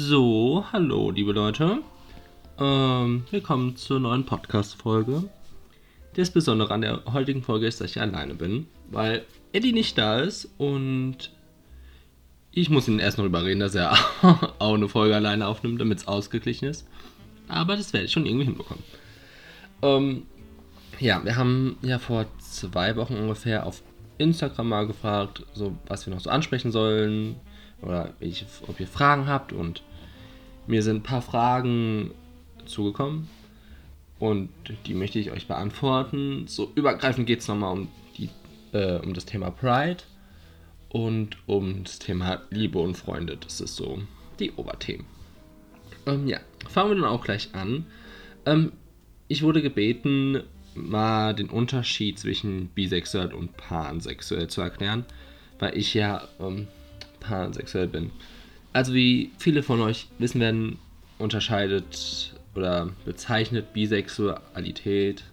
So, hallo liebe Leute. Ähm, willkommen zur neuen Podcast-Folge. Das Besondere an der heutigen Folge ist, dass ich alleine bin, weil Eddie nicht da ist und ich muss ihn erst noch überreden, dass er auch eine Folge alleine aufnimmt, damit es ausgeglichen ist. Aber das werde ich schon irgendwie hinbekommen. Ähm, ja, wir haben ja vor zwei Wochen ungefähr auf Instagram mal gefragt, so was wir noch so ansprechen sollen oder welche, ob ihr Fragen habt und mir sind ein paar Fragen zugekommen und die möchte ich euch beantworten. So übergreifend geht es nochmal um, die, äh, um das Thema Pride und um das Thema Liebe und Freunde. Das ist so die Oberthemen. Ähm, ja, fangen wir dann auch gleich an. Ähm, ich wurde gebeten, mal den Unterschied zwischen bisexuell und pansexuell zu erklären, weil ich ja ähm, pansexuell bin. Also wie viele von euch wissen werden, unterscheidet oder bezeichnet Bisexualität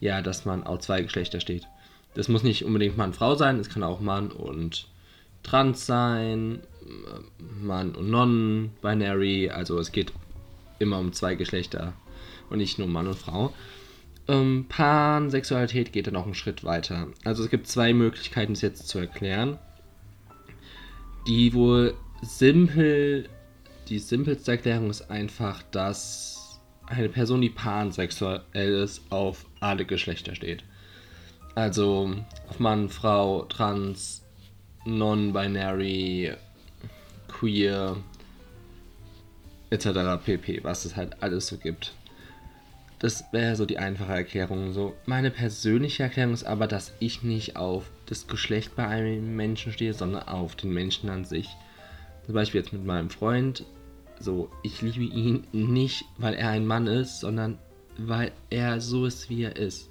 ja, dass man auf zwei Geschlechter steht. Das muss nicht unbedingt Mann-Frau sein, es kann auch Mann und Trans sein, Mann und Non-Binary, also es geht immer um zwei Geschlechter und nicht nur Mann und Frau. Ähm, Pansexualität geht dann noch einen Schritt weiter. Also es gibt zwei Möglichkeiten, es jetzt zu erklären, die wohl simpel, die simpelste Erklärung ist einfach, dass eine Person, die pansexuell ist, auf alle Geschlechter steht. Also auf Mann, Frau, Trans, Non-Binary, Queer, etc. pp, was es halt alles so gibt. Das wäre so die einfache Erklärung. So, meine persönliche Erklärung ist aber, dass ich nicht auf das Geschlecht bei einem Menschen stehe, sondern auf den Menschen an sich. Zum Beispiel jetzt mit meinem Freund. So, ich liebe ihn nicht, weil er ein Mann ist, sondern weil er so ist, wie er ist.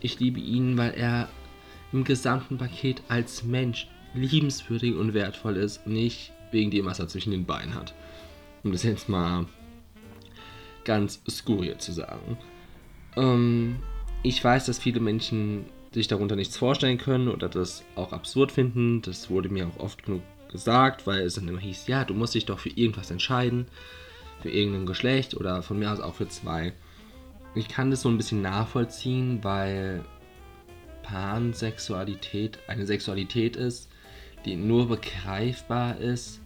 Ich liebe ihn, weil er im gesamten Paket als Mensch liebenswürdig und wertvoll ist, nicht wegen dem, was er zwischen den Beinen hat. Um das jetzt mal ganz skurril zu sagen. Ähm, ich weiß, dass viele Menschen sich darunter nichts vorstellen können oder das auch absurd finden. Das wurde mir auch oft genug gesagt, weil es dann immer hieß, ja, du musst dich doch für irgendwas entscheiden, für irgendein Geschlecht oder von mir aus auch für zwei. Ich kann das so ein bisschen nachvollziehen, weil Pansexualität eine Sexualität ist, die nur begreifbar ist,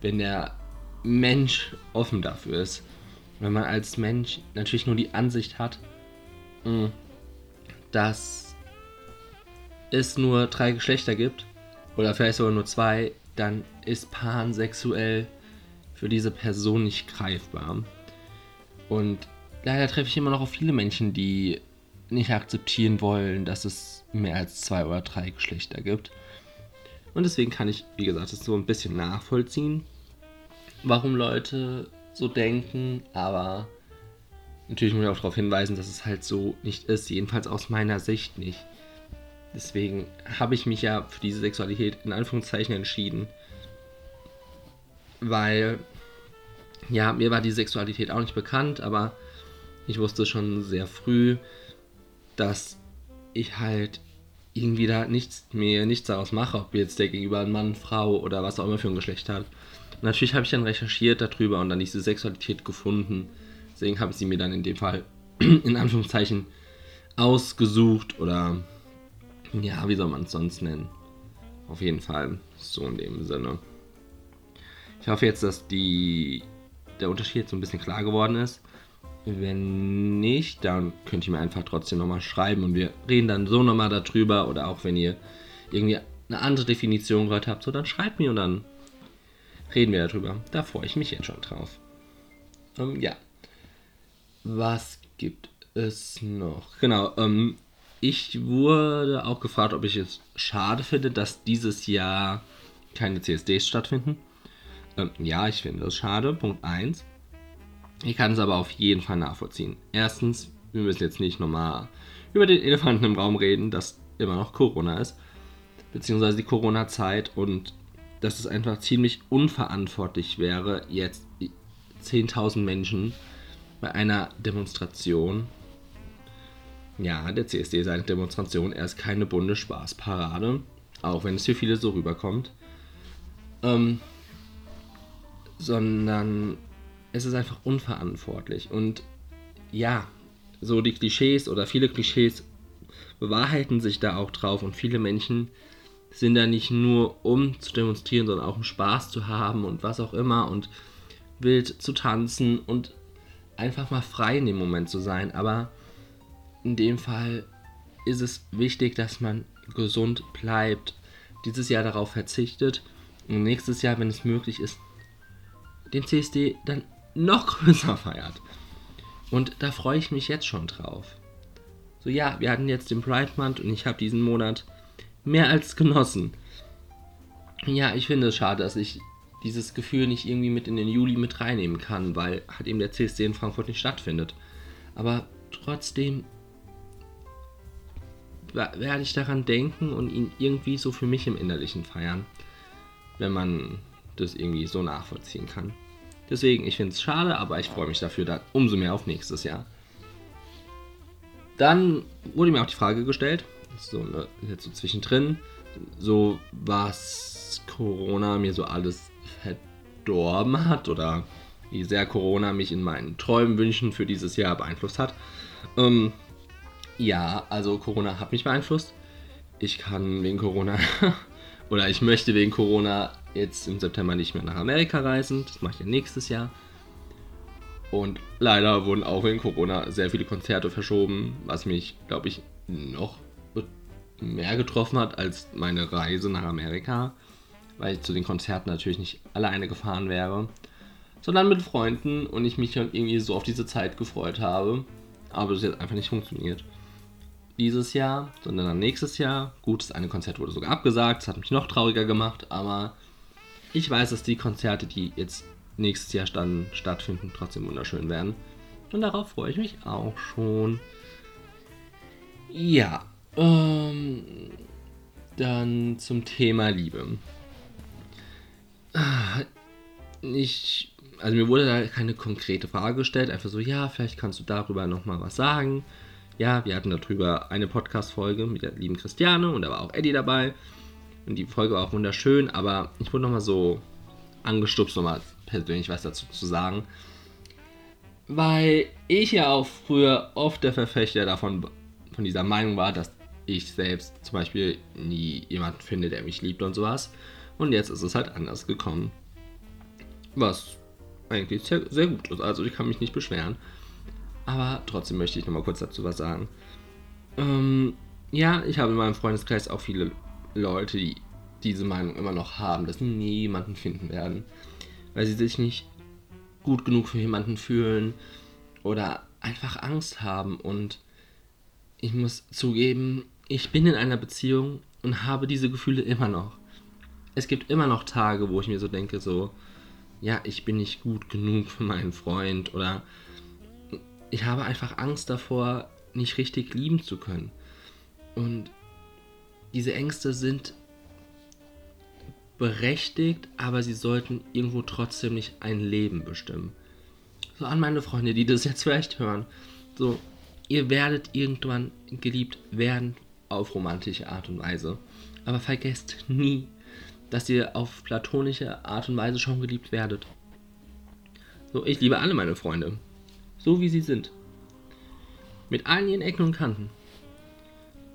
wenn der Mensch offen dafür ist. Wenn man als Mensch natürlich nur die Ansicht hat, mm, dass es nur drei Geschlechter gibt, oder vielleicht sogar nur zwei, dann ist pansexuell für diese Person nicht greifbar. Und leider treffe ich immer noch auf viele Menschen, die nicht akzeptieren wollen, dass es mehr als zwei oder drei Geschlechter gibt. Und deswegen kann ich, wie gesagt, das so ein bisschen nachvollziehen, warum Leute so denken, aber natürlich muss ich auch darauf hinweisen, dass es halt so nicht ist, jedenfalls aus meiner Sicht nicht. Deswegen habe ich mich ja für diese Sexualität in Anführungszeichen entschieden, weil ja, mir war die Sexualität auch nicht bekannt, aber ich wusste schon sehr früh, dass ich halt irgendwie da nichts mehr, nichts daraus mache, ob jetzt der gegenüber ein Mann, Frau oder was auch immer für ein Geschlecht hat. Und natürlich habe ich dann recherchiert darüber und dann diese Sexualität gefunden. Deswegen habe ich sie mir dann in dem Fall in Anführungszeichen ausgesucht oder ja, wie soll man es sonst nennen? Auf jeden Fall so in dem Sinne. Ich hoffe jetzt, dass die, der Unterschied so ein bisschen klar geworden ist. Wenn nicht, dann könnt ihr mir einfach trotzdem nochmal schreiben und wir reden dann so nochmal darüber. Oder auch wenn ihr irgendwie eine andere Definition gehört habt, so dann schreibt mir und dann reden wir darüber. Da freue ich mich jetzt schon drauf. Ähm, ja. Was gibt es noch? Genau, ähm, ich wurde auch gefragt, ob ich es schade finde, dass dieses Jahr keine CSDs stattfinden. Ähm, ja, ich finde das schade. Punkt 1. Ich kann es aber auf jeden Fall nachvollziehen. Erstens, wir müssen jetzt nicht nochmal über den Elefanten im Raum reden, dass immer noch Corona ist. Beziehungsweise die Corona-Zeit und dass es einfach ziemlich unverantwortlich wäre, jetzt 10.000 Menschen bei einer Demonstration. Ja, der CSD ist eine Demonstration, er ist keine bunte Spaßparade, auch wenn es für viele so rüberkommt. Ähm, sondern es ist einfach unverantwortlich. Und ja, so die Klischees oder viele Klischees bewahrheiten sich da auch drauf und viele Menschen sind da nicht nur um zu demonstrieren, sondern auch um Spaß zu haben und was auch immer und wild zu tanzen und einfach mal frei in dem Moment zu sein. Aber in dem Fall ist es wichtig, dass man gesund bleibt, dieses Jahr darauf verzichtet und nächstes Jahr, wenn es möglich ist, den CSD dann noch größer feiert. Und da freue ich mich jetzt schon drauf. So ja, wir hatten jetzt den Pride Month und ich habe diesen Monat mehr als genossen. Ja, ich finde es schade, dass ich dieses Gefühl nicht irgendwie mit in den Juli mit reinnehmen kann, weil halt eben der CSD in Frankfurt nicht stattfindet. Aber trotzdem werde ich daran denken und ihn irgendwie so für mich im Innerlichen feiern, wenn man das irgendwie so nachvollziehen kann. Deswegen, ich finde es schade, aber ich freue mich dafür dann umso mehr auf nächstes Jahr. Dann wurde mir auch die Frage gestellt, so ne, jetzt so zwischendrin, so was Corona mir so alles verdorben hat oder wie sehr Corona mich in meinen Träumen, Wünschen für dieses Jahr beeinflusst hat. Ähm, ja, also Corona hat mich beeinflusst. Ich kann wegen Corona oder ich möchte wegen Corona jetzt im September nicht mehr nach Amerika reisen. Das mache ich ja nächstes Jahr. Und leider wurden auch wegen Corona sehr viele Konzerte verschoben, was mich, glaube ich, noch mehr getroffen hat als meine Reise nach Amerika, weil ich zu den Konzerten natürlich nicht alleine gefahren wäre, sondern mit Freunden und ich mich irgendwie so auf diese Zeit gefreut habe, aber es jetzt einfach nicht funktioniert. Dieses Jahr, sondern dann nächstes Jahr. Gut, das eine Konzert wurde sogar abgesagt, das hat mich noch trauriger gemacht, aber ich weiß, dass die Konzerte, die jetzt nächstes Jahr dann stattfinden, trotzdem wunderschön werden. Und darauf freue ich mich auch schon. Ja, ähm, dann zum Thema Liebe. Ich, also mir wurde da keine konkrete Frage gestellt, einfach so, ja, vielleicht kannst du darüber nochmal was sagen. Ja, wir hatten darüber eine Podcast-Folge mit der lieben Christiane und da war auch Eddie dabei. Und die Folge war auch wunderschön, aber ich wurde nochmal so angestupst, nochmal persönlich was dazu zu sagen. Weil ich ja auch früher oft der Verfechter davon, von dieser Meinung war, dass ich selbst zum Beispiel nie jemanden finde, der mich liebt und sowas. Und jetzt ist es halt anders gekommen. Was eigentlich sehr, sehr gut ist. Also ich kann mich nicht beschweren. Aber trotzdem möchte ich nochmal kurz dazu was sagen. Ähm, ja, ich habe in meinem Freundeskreis auch viele Leute, die diese Meinung immer noch haben, dass sie nie jemanden finden werden. Weil sie sich nicht gut genug für jemanden fühlen oder einfach Angst haben. Und ich muss zugeben, ich bin in einer Beziehung und habe diese Gefühle immer noch. Es gibt immer noch Tage, wo ich mir so denke, so, ja, ich bin nicht gut genug für meinen Freund oder ich habe einfach Angst davor, nicht richtig lieben zu können. Und diese Ängste sind berechtigt, aber sie sollten irgendwo trotzdem nicht ein Leben bestimmen. So an meine Freunde, die das jetzt vielleicht hören. So, ihr werdet irgendwann geliebt werden auf romantische Art und Weise. Aber vergesst nie, dass ihr auf platonische Art und Weise schon geliebt werdet. So, ich liebe alle meine Freunde. So wie sie sind. Mit allen ihren Ecken und Kanten.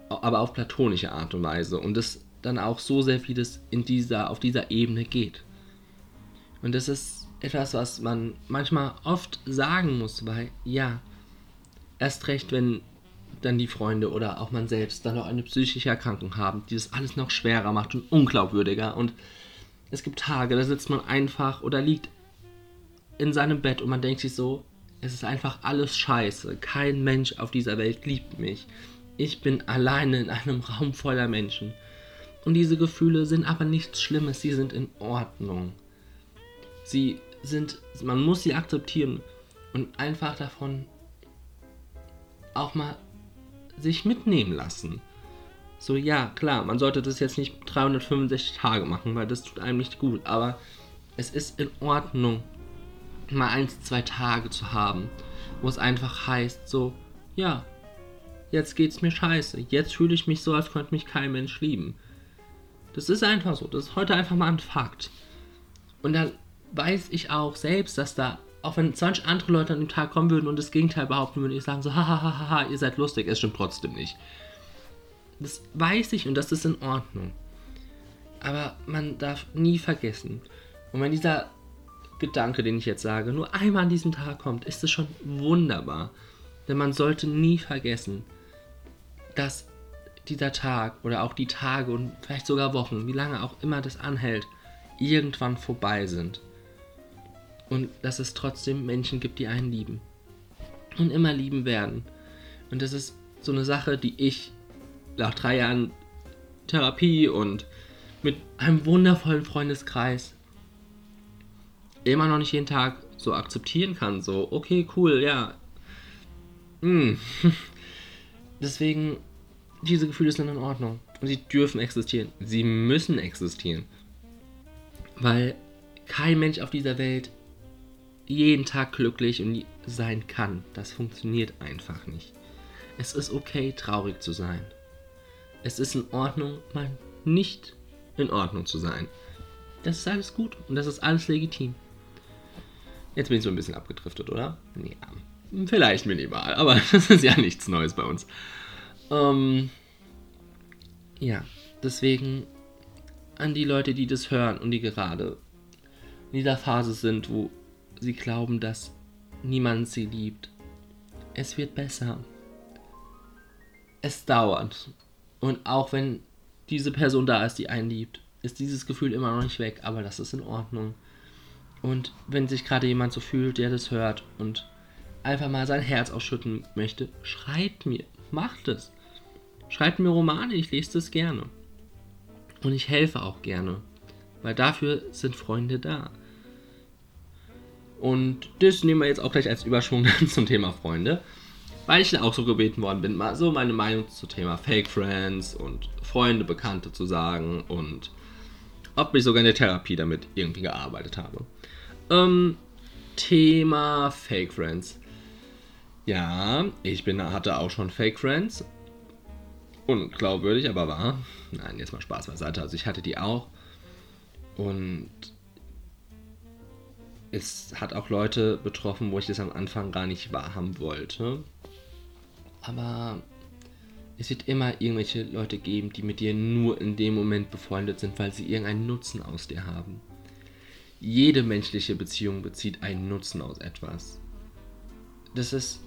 Aber auf platonische Art und Weise. Und das dann auch so sehr vieles in dieser, auf dieser Ebene geht. Und das ist etwas, was man manchmal oft sagen muss, weil ja, erst recht, wenn dann die Freunde oder auch man selbst dann noch eine psychische Erkrankung haben, die das alles noch schwerer macht und unglaubwürdiger. Und es gibt Tage, da sitzt man einfach oder liegt in seinem Bett und man denkt sich so, es ist einfach alles scheiße. Kein Mensch auf dieser Welt liebt mich. Ich bin alleine in einem Raum voller Menschen. Und diese Gefühle sind aber nichts Schlimmes, sie sind in Ordnung. Sie sind, man muss sie akzeptieren und einfach davon auch mal sich mitnehmen lassen. So, ja, klar, man sollte das jetzt nicht 365 Tage machen, weil das tut einem nicht gut. Aber es ist in Ordnung, mal eins, zwei Tage zu haben, wo es einfach heißt, so, ja, jetzt geht's mir scheiße. Jetzt fühle ich mich so, als könnte mich kein Mensch lieben. Das ist einfach so. Das ist heute einfach mal ein Fakt. Und dann weiß ich auch selbst, dass da, auch wenn 20 andere Leute an dem Tag kommen würden und das Gegenteil behaupten würden, ich sagen so, hahaha, ihr seid lustig, es stimmt trotzdem nicht. Das weiß ich und das ist in Ordnung. Aber man darf nie vergessen. Und wenn dieser Gedanke, den ich jetzt sage, nur einmal an diesem Tag kommt, ist es schon wunderbar. Denn man sollte nie vergessen, dass dieser Tag oder auch die Tage und vielleicht sogar Wochen, wie lange auch immer das anhält, irgendwann vorbei sind. Und dass es trotzdem Menschen gibt, die einen lieben. Und immer lieben werden. Und das ist so eine Sache, die ich nach drei Jahren Therapie und mit einem wundervollen Freundeskreis immer noch nicht jeden Tag so akzeptieren kann. So, okay, cool, ja. Hm. Deswegen, diese Gefühle sind in Ordnung. Und sie dürfen existieren. Sie müssen existieren. Weil kein Mensch auf dieser Welt jeden Tag glücklich und sein kann. Das funktioniert einfach nicht. Es ist okay, traurig zu sein. Es ist in Ordnung, mal nicht in Ordnung zu sein. Das ist alles gut und das ist alles legitim. Jetzt bin ich so ein bisschen abgedriftet, oder? Ja, vielleicht minimal, aber das ist ja nichts Neues bei uns. Ähm, ja, deswegen an die Leute, die das hören und die gerade in dieser Phase sind, wo sie glauben, dass niemand sie liebt. Es wird besser. Es dauert. Und auch wenn diese Person da ist, die einen liebt, ist dieses Gefühl immer noch nicht weg, aber das ist in Ordnung. Und wenn sich gerade jemand so fühlt, der das hört und einfach mal sein Herz ausschütten möchte, schreibt mir, macht es. Schreibt mir Romane, ich lese das gerne. Und ich helfe auch gerne, weil dafür sind Freunde da. Und das nehmen wir jetzt auch gleich als Überschwung zum Thema Freunde, weil ich auch so gebeten worden bin, mal so meine Meinung zum Thema Fake Friends und Freunde, Bekannte zu sagen und ob ich sogar in der Therapie damit irgendwie gearbeitet habe. Ähm, Thema Fake Friends. Ja, ich bin, hatte auch schon Fake Friends. Unglaubwürdig, aber wahr. Nein, jetzt mal Spaß beiseite. Also ich hatte die auch. Und es hat auch Leute betroffen, wo ich das am Anfang gar nicht wahrhaben wollte. Aber es wird immer irgendwelche Leute geben, die mit dir nur in dem Moment befreundet sind, weil sie irgendeinen Nutzen aus dir haben jede menschliche Beziehung bezieht einen Nutzen aus etwas. Das ist.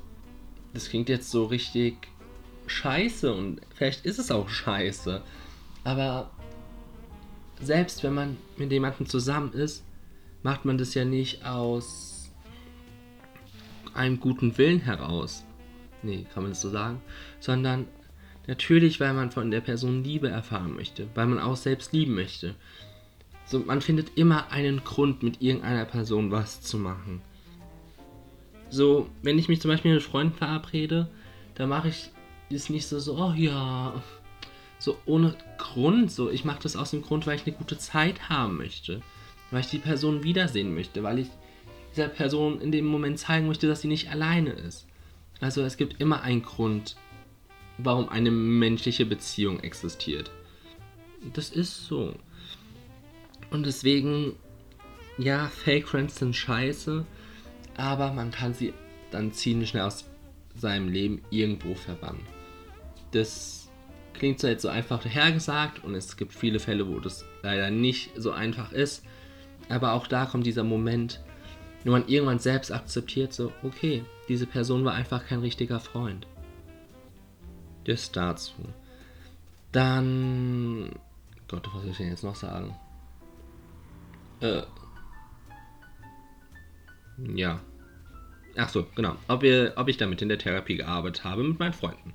Das klingt jetzt so richtig scheiße und vielleicht ist es auch scheiße. Aber selbst wenn man mit jemandem zusammen ist, macht man das ja nicht aus einem guten Willen heraus. Nee, kann man das so sagen? Sondern natürlich, weil man von der Person Liebe erfahren möchte, weil man auch selbst lieben möchte. So, man findet immer einen Grund, mit irgendeiner Person was zu machen. So, wenn ich mich zum Beispiel mit Freunden verabrede, dann mache ich das nicht so, so, oh ja, so ohne Grund. So, ich mache das aus dem Grund, weil ich eine gute Zeit haben möchte. Weil ich die Person wiedersehen möchte, weil ich dieser Person in dem Moment zeigen möchte, dass sie nicht alleine ist. Also es gibt immer einen Grund, warum eine menschliche Beziehung existiert. Das ist so. Und deswegen, ja, Fake Friends sind scheiße, aber man kann sie dann ziemlich schnell aus seinem Leben irgendwo verbannen. Das klingt zwar jetzt so einfach hergesagt und es gibt viele Fälle, wo das leider nicht so einfach ist, aber auch da kommt dieser Moment, wo man irgendwann selbst akzeptiert, so, okay, diese Person war einfach kein richtiger Freund. Das dazu. Dann. Gott, was soll ich denn jetzt noch sagen? Äh, ja. Ach so, genau. Ob, wir, ob ich damit in der Therapie gearbeitet habe mit meinen Freunden.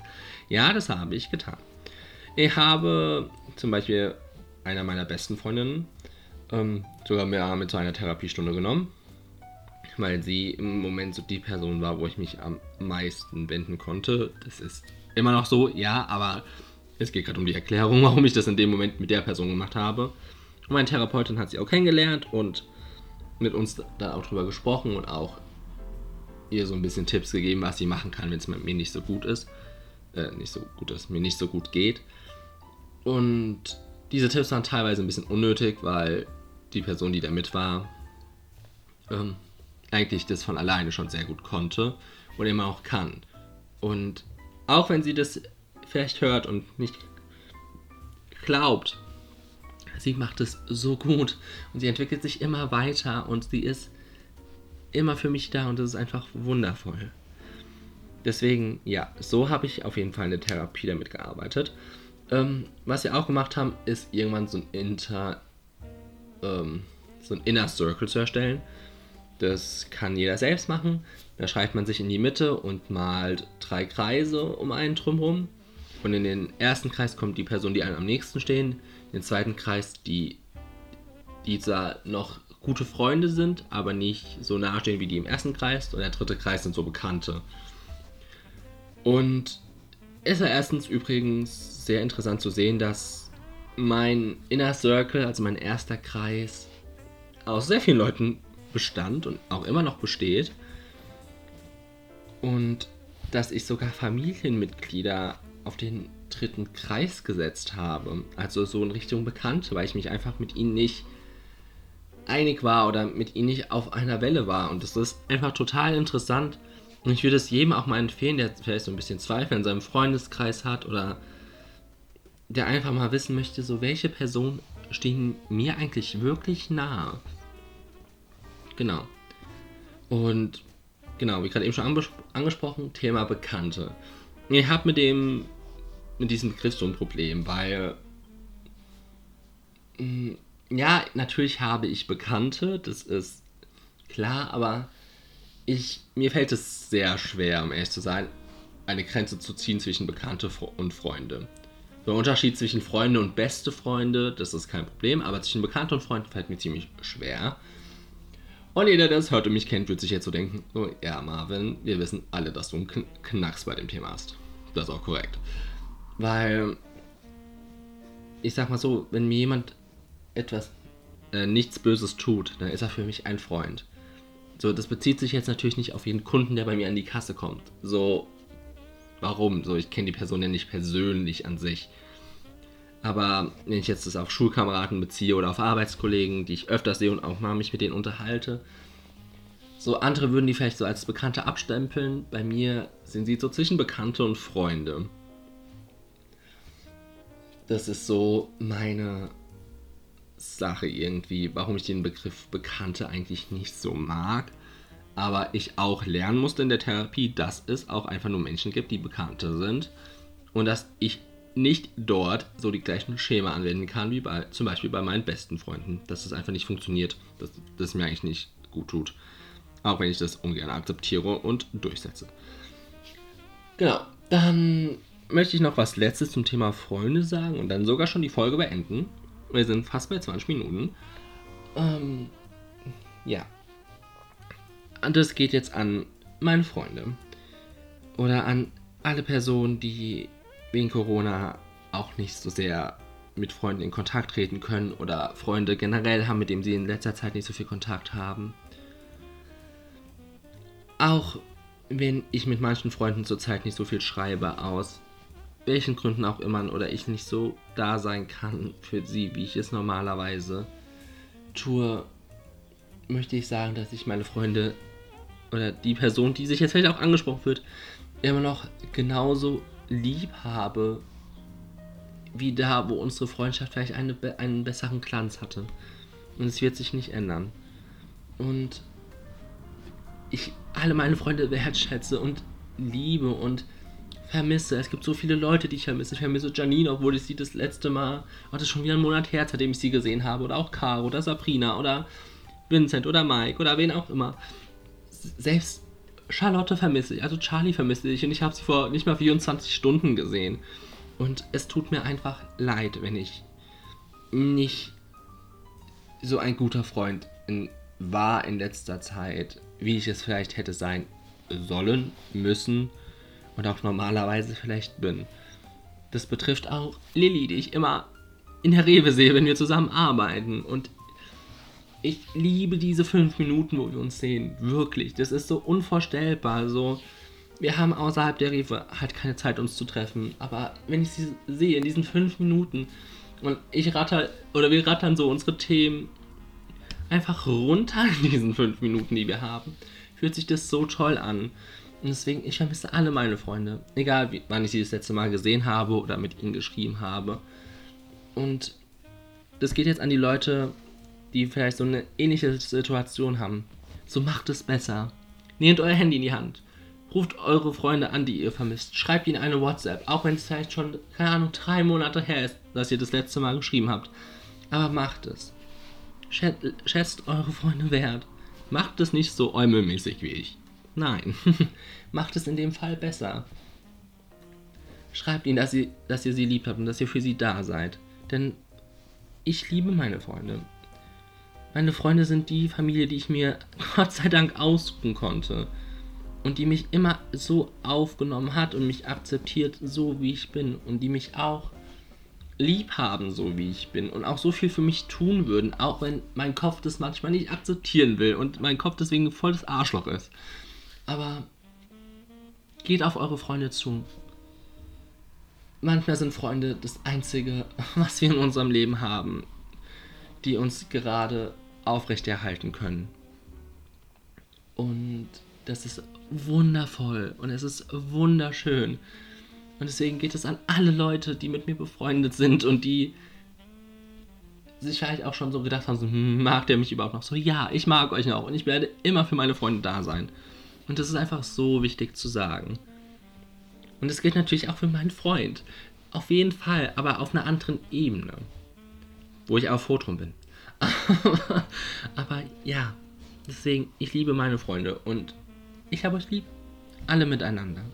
Ja, das habe ich getan. Ich habe zum Beispiel einer meiner besten Freundinnen ähm, sogar mehr mit zu einer Therapiestunde genommen, weil sie im Moment so die Person war, wo ich mich am meisten wenden konnte. Das ist immer noch so, ja, aber es geht gerade um die Erklärung, warum ich das in dem Moment mit der Person gemacht habe. Meine Therapeutin hat sie auch kennengelernt und mit uns da auch drüber gesprochen und auch ihr so ein bisschen Tipps gegeben, was sie machen kann, wenn es mit mir nicht so gut ist. Äh, nicht so gut ist, mir nicht so gut geht. Und diese Tipps waren teilweise ein bisschen unnötig, weil die Person, die da mit war, ähm, eigentlich das von alleine schon sehr gut konnte und immer auch kann. Und auch wenn sie das vielleicht hört und nicht glaubt, sie macht es so gut und sie entwickelt sich immer weiter und sie ist immer für mich da und das ist einfach wundervoll. Deswegen, ja, so habe ich auf jeden Fall eine Therapie damit gearbeitet. Ähm, was wir auch gemacht haben, ist irgendwann so ein Inter, ähm, so ein Inner Circle zu erstellen. Das kann jeder selbst machen. Da schreibt man sich in die Mitte und malt drei Kreise um einen drumherum. Und in den ersten Kreis kommt die Person, die einem am nächsten stehen. Den zweiten Kreis die, die zwar noch gute Freunde sind, aber nicht so nahestehen wie die im ersten Kreis. Und der dritte Kreis sind so Bekannte. Und es war erstens übrigens sehr interessant zu sehen, dass mein Inner Circle, also mein erster Kreis, aus sehr vielen Leuten bestand und auch immer noch besteht. Und dass ich sogar Familienmitglieder auf den dritten Kreis gesetzt habe. Also so in Richtung Bekannte, weil ich mich einfach mit ihnen nicht einig war oder mit ihnen nicht auf einer Welle war. Und das ist einfach total interessant. Und ich würde es jedem auch mal empfehlen, der vielleicht so ein bisschen Zweifel in seinem Freundeskreis hat oder der einfach mal wissen möchte, so welche Personen stehen mir eigentlich wirklich nahe. Genau. Und genau, wie gerade eben schon angesprochen, Thema Bekannte. Ich habe mit dem, mit diesem Begriff so ein Problem, weil mm, ja, natürlich habe ich Bekannte, das ist klar, aber ich, mir fällt es sehr schwer, um ehrlich zu sein, eine Grenze zu ziehen zwischen Bekannte und Freunde. Der Unterschied zwischen Freunde und beste Freunde, das ist kein Problem, aber zwischen Bekannte und Freunde fällt mir ziemlich schwer. Und jeder, der es hört und mich kennt, wird sich jetzt so denken, oh ja, Marvin, wir wissen alle, dass du einen Knacks bei dem Thema hast. Das ist auch korrekt. Weil, ich sag mal so, wenn mir jemand etwas, äh, nichts Böses tut, dann ist er für mich ein Freund. So, das bezieht sich jetzt natürlich nicht auf jeden Kunden, der bei mir an die Kasse kommt. So, warum? So, ich kenne die Person ja nicht persönlich an sich. Aber wenn ich jetzt das auf Schulkameraden beziehe oder auf Arbeitskollegen, die ich öfter sehe und auch mal mich mit denen unterhalte, so andere würden die vielleicht so als Bekannte abstempeln. Bei mir sind sie so zwischen Bekannte und Freunde. Das ist so meine Sache irgendwie, warum ich den Begriff Bekannte eigentlich nicht so mag. Aber ich auch lernen musste in der Therapie, dass es auch einfach nur Menschen gibt, die Bekannte sind. Und dass ich nicht dort so die gleichen Schema anwenden kann, wie bei, zum Beispiel bei meinen besten Freunden. Dass es einfach nicht funktioniert, dass das mir eigentlich nicht gut tut. Auch wenn ich das ungern akzeptiere und durchsetze. Genau, dann möchte ich noch was Letztes zum Thema Freunde sagen und dann sogar schon die Folge beenden. Wir sind fast bei 20 Minuten. Ähm, ja. Und das geht jetzt an meine Freunde. Oder an alle Personen, die wegen Corona auch nicht so sehr mit Freunden in Kontakt treten können oder Freunde generell haben, mit denen sie in letzter Zeit nicht so viel Kontakt haben. Auch wenn ich mit manchen Freunden zurzeit nicht so viel schreibe, aus welchen Gründen auch immer, oder ich nicht so da sein kann für sie, wie ich es normalerweise tue, möchte ich sagen, dass ich meine Freunde oder die Person, die sich jetzt vielleicht auch angesprochen wird, immer noch genauso lieb habe, wie da, wo unsere Freundschaft vielleicht eine, einen besseren Glanz hatte. Und es wird sich nicht ändern. Und ich alle meine Freunde wertschätze und liebe und vermisse. Es gibt so viele Leute, die ich vermisse. Ich vermisse Janine, obwohl ich sie das letzte Mal, oh, das ist schon wieder ein Monat her, seitdem ich sie gesehen habe. Oder auch Caro oder Sabrina oder Vincent oder Mike oder wen auch immer. Selbst Charlotte vermisse ich, also Charlie vermisse ich und ich habe sie vor nicht mal 24 Stunden gesehen. Und es tut mir einfach leid, wenn ich nicht so ein guter Freund in, war in letzter Zeit, wie ich es vielleicht hätte sein sollen, müssen und auch normalerweise vielleicht bin. Das betrifft auch Lilly, die ich immer in der Rewe sehe, wenn wir zusammen arbeiten. Und ich liebe diese fünf Minuten, wo wir uns sehen. Wirklich. Das ist so unvorstellbar. So, wir haben außerhalb der Rewe halt keine Zeit, uns zu treffen. Aber wenn ich sie sehe, in diesen fünf Minuten, und ich ratter, oder wir rattern so unsere Themen einfach runter in diesen fünf Minuten, die wir haben. Fühlt sich das so toll an. Und deswegen, ich vermisse alle meine Freunde. Egal, wie, wann ich sie das letzte Mal gesehen habe oder mit ihnen geschrieben habe. Und das geht jetzt an die Leute, die vielleicht so eine ähnliche Situation haben. So macht es besser. Nehmt euer Handy in die Hand. Ruft eure Freunde an, die ihr vermisst. Schreibt ihnen eine WhatsApp, auch wenn es vielleicht schon, keine Ahnung, drei Monate her ist, dass ihr das letzte Mal geschrieben habt. Aber macht es. Schätzt eure Freunde wert. Macht es nicht so äumelmäßig wie ich. Nein. macht es in dem Fall besser. Schreibt ihnen, dass ihr, dass ihr sie lieb habt und dass ihr für sie da seid. Denn ich liebe meine Freunde. Meine Freunde sind die Familie, die ich mir Gott sei Dank aussuchen konnte. Und die mich immer so aufgenommen hat und mich akzeptiert, so wie ich bin. Und die mich auch lieb haben, so wie ich bin. Und auch so viel für mich tun würden, auch wenn mein Kopf das manchmal nicht akzeptieren will und mein Kopf deswegen voll das Arschloch ist. Aber geht auf eure Freunde zu. Manchmal sind Freunde das Einzige, was wir in unserem Leben haben, die uns gerade aufrechterhalten können. Und das ist wundervoll und es ist wunderschön. Und deswegen geht es an alle Leute, die mit mir befreundet sind und die sich vielleicht auch schon so gedacht haben, so, hm, mag der mich überhaupt noch? So, ja, ich mag euch noch und ich werde immer für meine Freunde da sein. Und das ist einfach so wichtig zu sagen. Und es gilt natürlich auch für meinen Freund. Auf jeden Fall, aber auf einer anderen Ebene. Wo ich auch froh drum bin. aber ja, deswegen, ich liebe meine Freunde und ich habe euch lieb. Alle miteinander.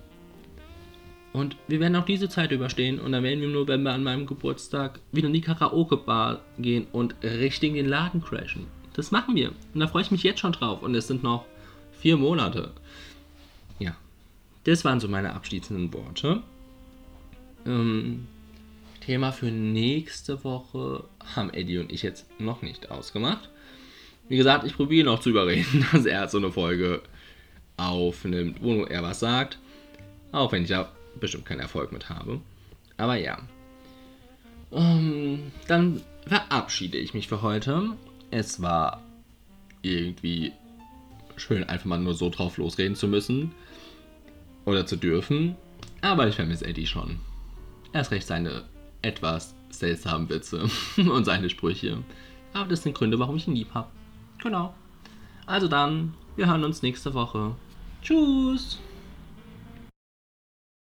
Und wir werden auch diese Zeit überstehen und dann werden wir im November an meinem Geburtstag wieder in die Karaoke-Bar gehen und richtig in den Laden crashen. Das machen wir. Und da freue ich mich jetzt schon drauf. Und es sind noch vier Monate. Das waren so meine abschließenden Worte. Ähm, Thema für nächste Woche haben Eddie und ich jetzt noch nicht ausgemacht. Wie gesagt, ich probiere noch zu überreden, dass er so eine Folge aufnimmt, wo er was sagt. Auch wenn ich ja bestimmt keinen Erfolg mit habe. Aber ja. Ähm, dann verabschiede ich mich für heute. Es war irgendwie schön, einfach mal nur so drauf losreden zu müssen. Oder zu dürfen. Aber ich vermisse Eddie schon. Erst recht seine etwas seltsamen Witze und seine Sprüche. Aber das sind Gründe, warum ich ihn lieb habe. Genau. Also dann, wir hören uns nächste Woche. Tschüss.